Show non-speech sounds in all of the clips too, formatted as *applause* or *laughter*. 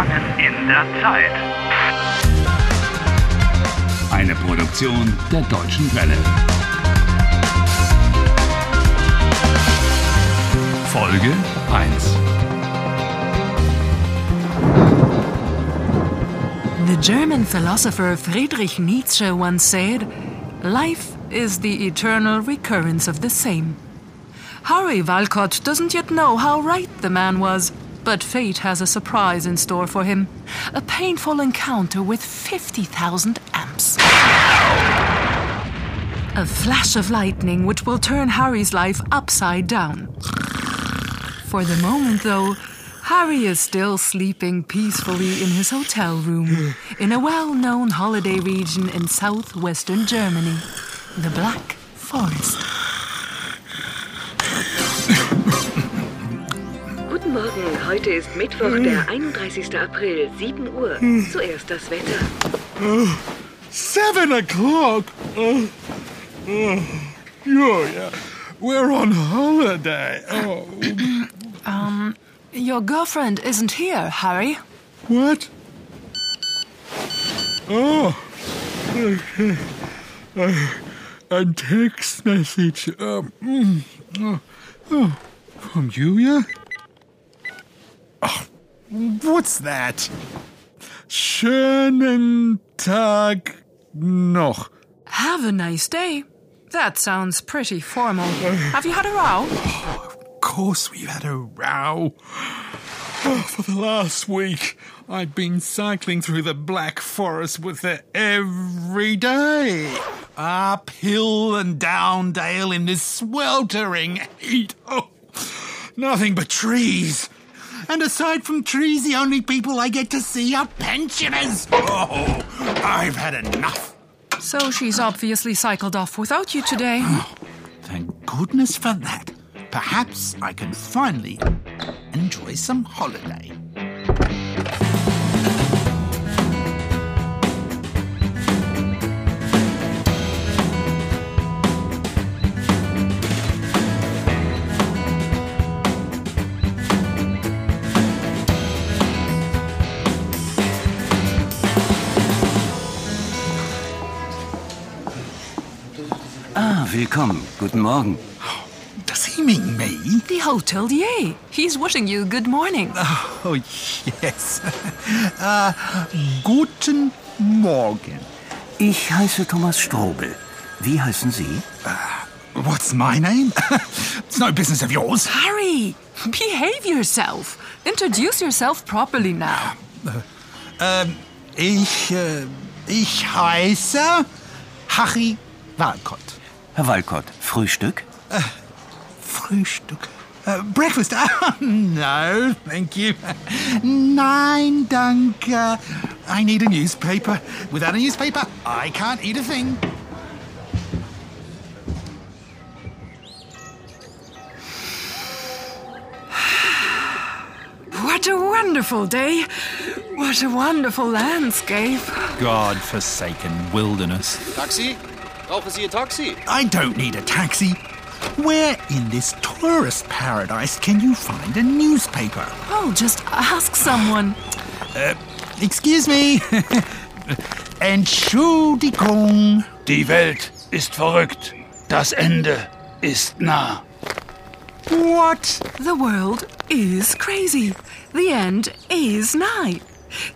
Gefangen in der Zeit. Eine Produktion der Deutschen Welle. Folge 1. The German philosopher Friedrich Nietzsche once said, Life is the eternal recurrence of the same. Harry Walcott doesn't yet know how right the man was, but fate has a surprise in store for him a painful encounter with 50,000 amps. A flash of lightning which will turn Harry's life upside down. For the moment, though, Harry is still sleeping peacefully in his hotel room in a well known holiday region in southwestern Germany, the Black Forest. Guten Morgen, heute ist Mittwoch, der 31. April, 7 Uhr. Zuerst das Wetter. Seven o'clock? Oh, oh, yeah. We're on holiday. Oh, Um, your girlfriend isn't here, Harry. what? Oh, okay. Uh, a text message. Um, mm, oh, oh, from Julia? Oh, what's that? Schönen Tag noch. Have a nice day. That sounds pretty formal. Have you had a row? Of course we've had a row. Oh, for the last week, I've been cycling through the Black Forest with her every day. Uphill and down dale in this sweltering heat. Oh, nothing but trees. And aside from trees, the only people I get to see are pensioners. Oh, I've had enough. So she's obviously cycled off without you today. *sighs* Thank goodness for that. Perhaps I can finally enjoy some holiday. Willkommen. Guten Morgen. Does he mean me? The hotelier. He's wishing you good morning. Oh, yes. uh, *laughs* guten Morgen. Ich heiße Thomas Strobel. Wie heißen Sie? What's my name? *laughs* it's no business of yours. Harry, behave yourself. Introduce yourself properly now. Ich, äh, ich heiße Harry Walcott. Herr Walcott, Frühstück? Frühstück. Uh, breakfast? *laughs* Ah, no, thank you. Nein, danke. I need a newspaper. Without a newspaper, I can't eat a thing. What a wonderful day. What a wonderful landscape. God-forsaken wilderness. Taxi? Brauchen Sie ein Taxi? I don't need a taxi. Where in this tourist paradise can you find a newspaper? Oh, just ask someone. Uh, excuse me. *laughs* Entschuldigung. Die Welt ist verrückt. Das Ende ist nah. What? The world is crazy. The end is nigh.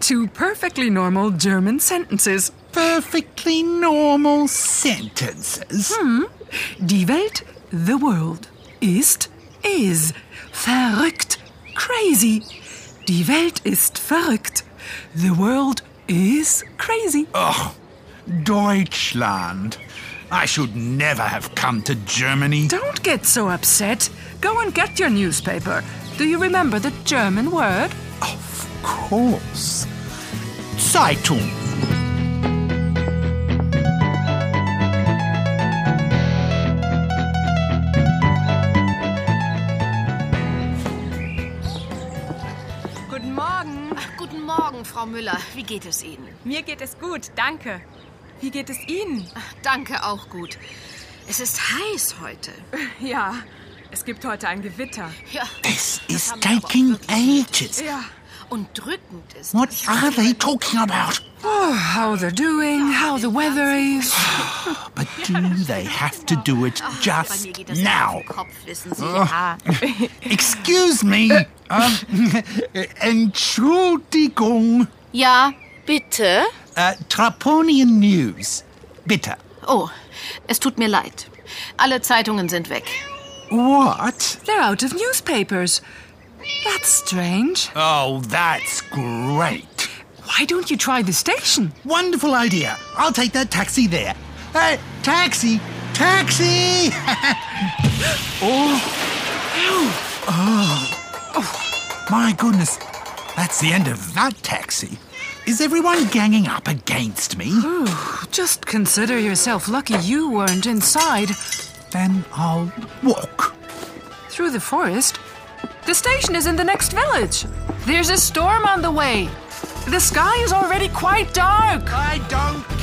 Two perfectly normal German sentences. Perfectly normal sentences. Hmm. Die Welt, the world, ist, is. Verrückt, crazy. Die Welt ist verrückt. The world is crazy. Deutschland. I should never have come to Germany. Don't get so upset. Go and get your newspaper. Do you remember the German word? Of course. Zeitung. Morgen, Frau Müller. Wie geht es Ihnen? Mir geht es gut, danke. Wie geht es Ihnen? Danke auch gut. Es ist heiß heute. *laughs* Ja, es gibt heute ein Gewitter. Ja. This is haben wir aber auch taking wirklich ages. Ja, und drückend ist What are they talking about? Oh, how they're doing, how the weather is. *sighs* But do they have to do it just geht das auf now? den Kopf, wissen Sie. Ja. *laughs* Excuse me. Um, *laughs* Entschuldigung. ja, bitte? Uh, Traponian News. Bitte. Oh, es tut mir leid. Alle Zeitungen sind weg. What? They're out of newspapers. That's strange. Oh, that's great. Why don't you try the station? Wonderful idea. I'll take that taxi there. Hey, taxi! Taxi! *laughs* Oh. oh. oh. My goodness. That's the end of that taxi. Is everyone ganging up against me? Just consider yourself lucky you weren't inside. Then I'll walk. Through the forest? The station is in the next village. There's a storm on the way. The sky is already quite dark. I don't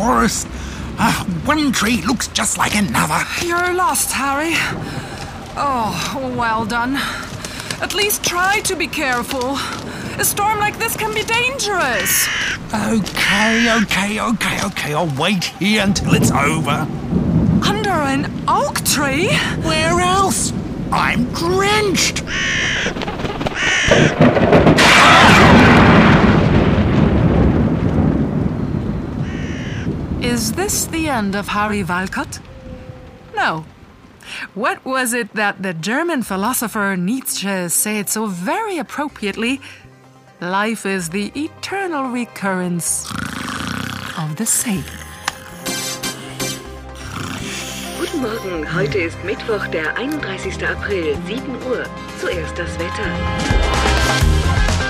forest. Ah, one tree looks just like another. You're lost, Harry. Oh, well done. At least try to be careful. A storm like this can be dangerous. Okay, okay, okay, okay. I'll wait here until it's over. Under an oak tree? Where else? I'm drenched. Is this the end of Harry Walcott? No. What was it that the German philosopher Nietzsche said so very appropriately? Life is the eternal recurrence of the same. Guten Morgen, heute ist Mittwoch, der 31. April, 7 Uhr. Zuerst das Wetter.